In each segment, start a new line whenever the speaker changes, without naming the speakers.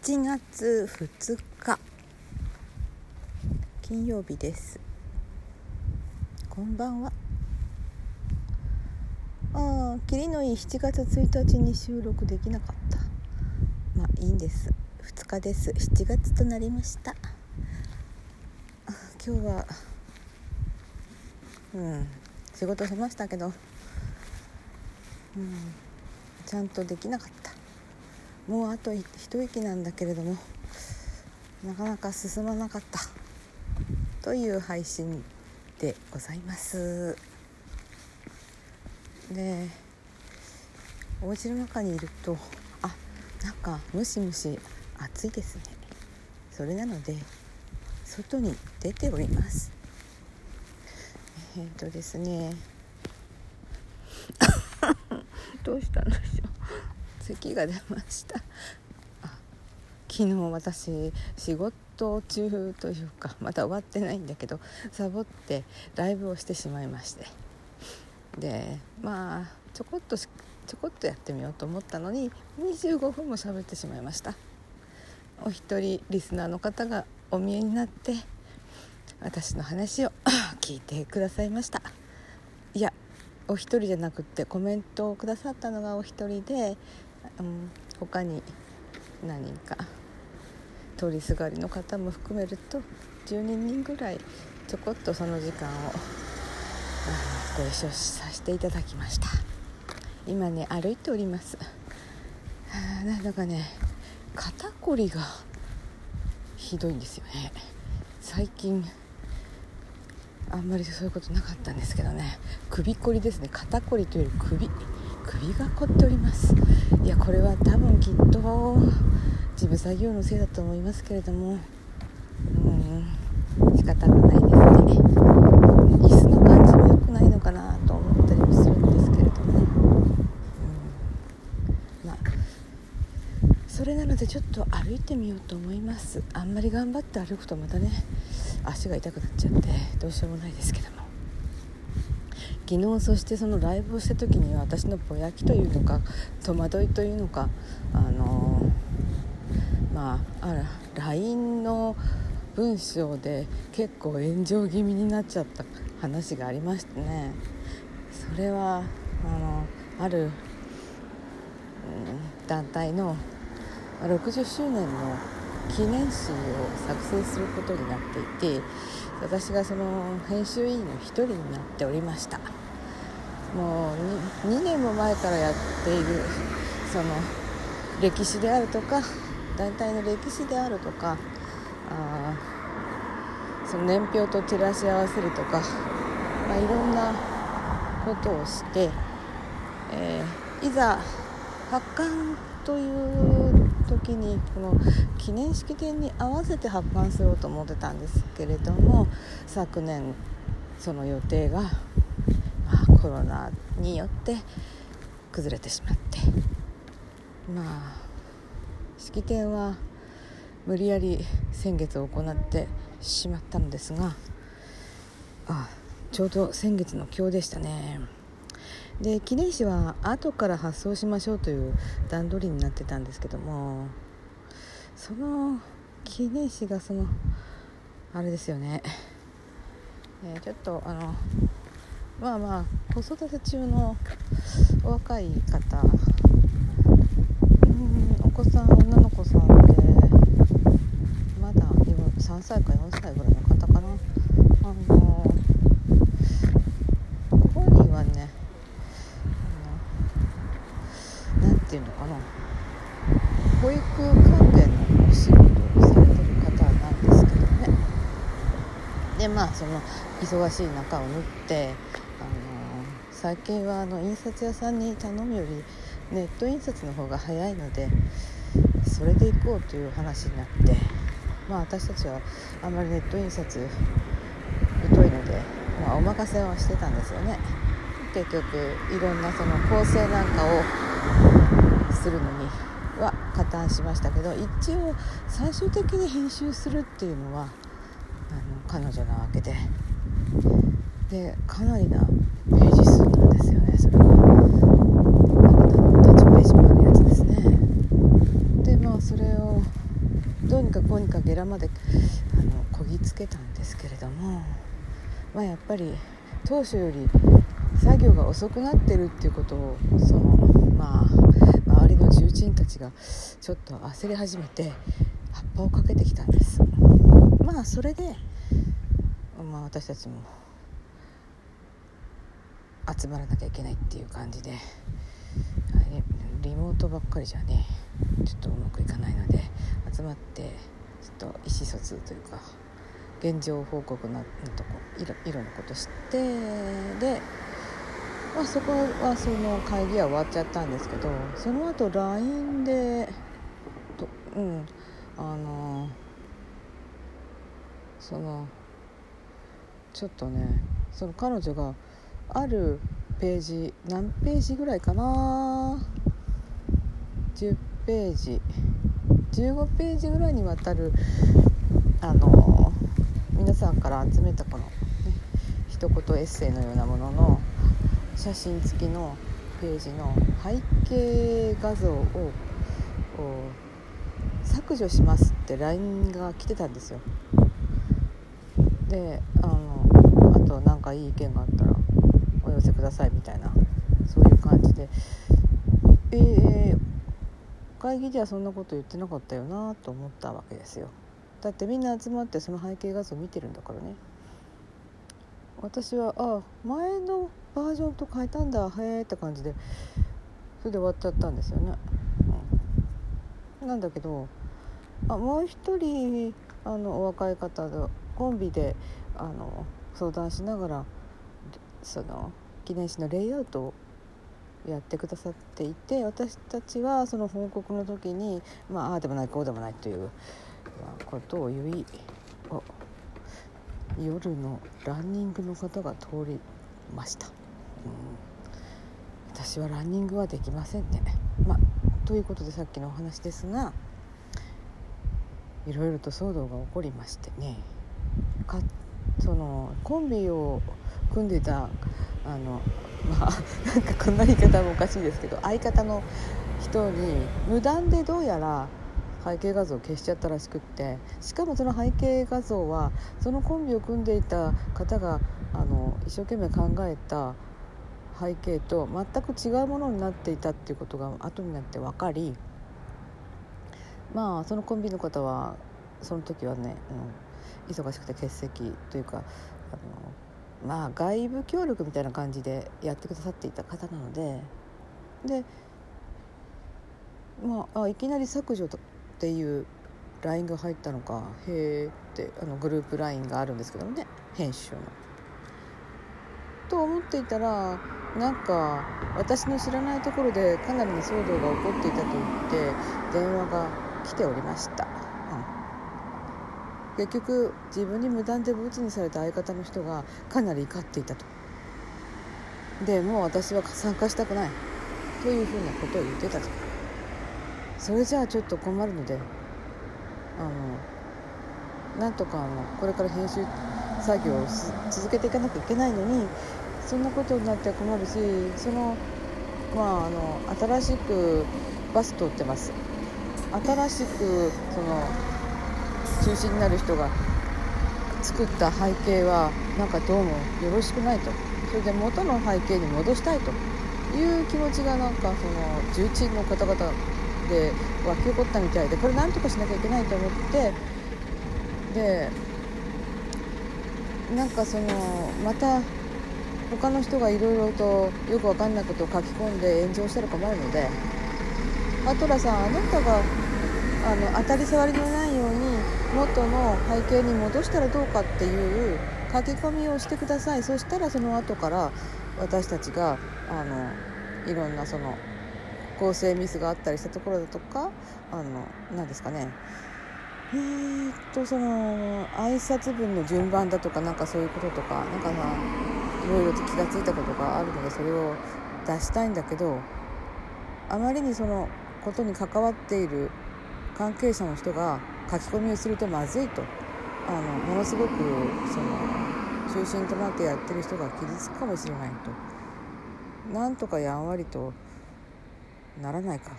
7月2日。金曜日です。こんばんは。ああ霧のいい7月1日に収録できなかった。まあいいんです。2日です。7月となりました。今日はうん仕事しましたけどうんちゃんとできなかった。もうあと一息なんだけれどもなかなか進まなかった。という配信でございます。でお家の中にいるとあなんかムシムシ暑いですね。それなので外に出ております。えっ、ー、とですね。どうしたんでしょう。咳が出ました。昨日私仕事中というかまだ終わってないんだけどサボってライブをしてしまいまして。でまあちょこっとちょこっとやってみようと思ったのに25分も喋ってしまいました。お一人リスナーの方がお見えになって私の話を 聞いてくださいました。いやお一人じゃなくってコメントをくださったのがお一人でうん、他に何人か通りすがりの方も含めると12人ぐらいちょこっとその時間をご一緒させていただきました。今ね歩いております。なんだかね肩こりがひどいんですよね。最近あんまりそういうことなかったんですけどね。首こりですね。肩こりというより首首が凝っております。いやこれは多分きっと事務作業のせいだと思いますけれども。うん仕方がないですね。椅子の感じも良くないのかなと思ったりもするんですけれども、うん、まあそれなのでちょっと歩いてみようと思います。あんまり頑張って歩くとまたね足が痛くなっちゃってどうしようもないですけども。昨日そしてそのライブをした時には私のぼやきというのか戸惑いというのかあのまああら LINE の文章で結構炎上気味になっちゃった話がありましてね。それはあのある、うん、団体の60周年の記念誌を作成することになっていて私がその編集委員の一人になっておりました。もう 2, 2年も前からやっているその歴史であるとか団体の歴史であるとかあその年表と照らし合わせるとか、まあ、いろんなことをして、えー、いざ発刊という時にこの記念式典に合わせて発刊すると思ってたんですけれども昨年その予定がコロナによって崩れてしまってまあ式典は無理やり先月行ってしまったのですがあちょうど先月の今日でしたね。で記念誌は後から発送しましょうという段取りになってたんですけどもその記念誌がそのあれですよね、えー、ちょっとあのまあまあ子育て中のお若い方うんお子さん女の子さんでまだ3歳か4歳ぐらいの方かなあのご本人はね何て言うのかな保育関係のお仕事をされてる方なんですけどねでまあその忙しい中を縫ってあの最近はあの印刷屋さんに頼むよりネット印刷の方が早いのでそれで行こうという話になってまあ私たちはあんまりネット印刷疎いので、まあ、お任せはしてたんですよね。結局いろんなその構成なんかをするのには加担しましたけど一応最終的に編集するっていうのはあの彼女なわけで。でかなりなページ数なんですよねそれは。タッチページもあるやつですね。でまあそれをらまであのこぎつけたんですけれども、まあ、やっぱり当初より作業が遅くなってるっていうことをそのまあ周りの重鎮たちがちょっと焦り始めて葉っぱをかけてきたんです。まあそれで、まあ、私たちも集まらなきゃいけないっていう感じでリモートばっかりじゃねちょっとうまくいかないので集まってちょっと意思疎通というか現状報告のとこ色色のこと知ってで、まあ、そこはその会議は終わっちゃったんですけどその後 LINE でとうんあのそのちょっとねその彼女があるページ何ページぐらいかな？10ページ。15ページぐらいにわたるあの皆さんから集めたこの、ね、一言エッセイのようなものの写真付きのページの背景画像を削除しますって LINE が来てたんですよ。であのあと何かいい意見があったらお寄せくださいみたいなそういう感じで。えー、会議ではそんなこと言ってなかったよなと思ったわけですよ。だってみんな集まってその背景画像見てるんだからね。私はあ前のバージョンと変えたんだへえって感じでそれで終わっちゃったんですよね、うん、なんだけどあもう一人あのお若い方コンビであの相談しながらその記念誌のレイアウトをやってくださっていて私たちはその報告の時にまあああでもないこうでもないということを言い夜のランニングの方が通りました、うん、私はランニングはできませんね、まあ、ということでさっきのお話ですがいろいろと騒動が起こりましてね。かそのコンビを組んでいたあのまあ なんかこんな言い方もおかしいですけど相方の人に無断でどうやら背景画像を消しちゃったらしくってしかもその背景画像はそのコンビを組んでいた方があの一生懸命考えた背景と全く違うものになっていたっていうことが後になって分かりまあそのコンビの方はその時はね、うん、忙しくて欠席というかあのまあ外部協力みたいな感じでやってくださっていた方なのででまあ、あいきなり削除っていう LINE が入ったのかへえってあのグループ LINE があるんですけどもね編集の。と思っていたらなんか私の知らないところでかなりの騒動が起こっていたと言って電話が来ておりました、結局自分に無断でブツにされた相方の人がかなり怒っていたと。でもう私は参加したくない。というふうなことを言ってたと。それじゃあちょっと困るのであのなんとかあのこれから編集作業を続けていかなきゃいけないのにそんなことになっては困るしそのまああの新しくバス通ってます。新しくその中心になる人が作った背景はなんかどうもよろしくないと。それで元の背景に戻したいと。いう気持ちがなんかその重鎮の方々で湧き起こったみたいでこれなんとかしなきゃいけないと思って。でなんかそのまた他の人がいろいろとよく分かんないことを書き込んで炎上したら困るのでアトラさんあなたがあの当たり障りのないように元の背景に戻したらどうかっていう書き込みをしてください。そしたらその後から私たちがあのいろんなその構成ミスがあったりしたところだとかあの何ですかね。えー、っとその挨拶文の順番だとかなんかそういうこととかなんかまあいろいろと気が付いたことがあるのでそれを出したいんだけどあまりにそのことに関わっている関係者の人が書き込みをするとまずいと。あのものすごくその中心となってやってる人が傷つくかもしれないと。なんとかやんわりとならないか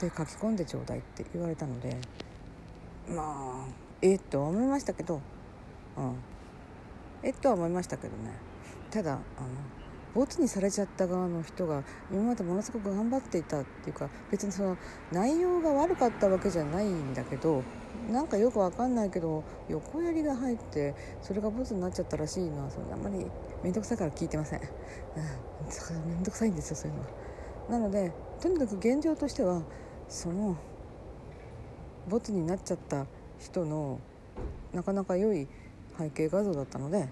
で書き込んでちょうだいって言われたのでまあえっと思いましたけど、うん、えっとは思いましたけどね。ただあのボツにされちゃった側の人が今までものすごく頑張っていたっていうか別にその内容が悪かったわけじゃないんだけどなんかよくわかんないけど横やりが入ってそれがボツになっちゃったらしいのはそれあんまり面倒くさいから聞いてません、うん、面倒くさいんですよそういうのは。なのでとにかく現状としてはそのボツになっちゃった人のなかなか良い背景画像だったので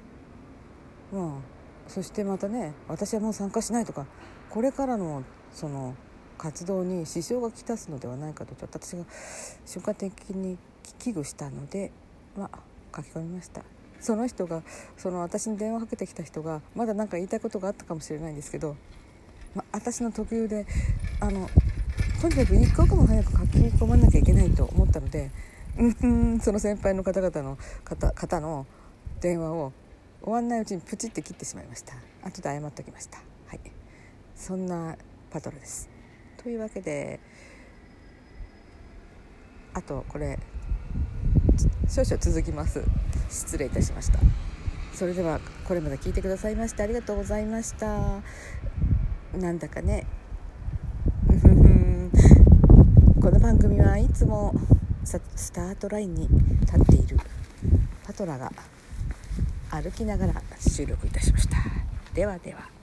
まあそしてまたね私はもう参加しないとかこれからのその活動に支障がきたすのではないかとちょっと私が瞬間的に危惧したので、ま、書き込みました。その人がその私に電話かけてきた人がまだ何か言いたいことがあったかもしれないんですけど、ま、私の特有であのとにかく一刻も早く書き込まなきゃいけないと思ったのでうんその先輩の方々の方方の電話を終わんないうちにプチって切ってしまいました。後で謝っておきました。はい。そんなパトロです。というわけであとこれ少々続きます。失礼いたしました。それではこれまで聞いてくださいましてありがとうございました。なんだかね。この番組はいつもスタートラインに立っているパトラが歩きながら収録いたしました。ではでは。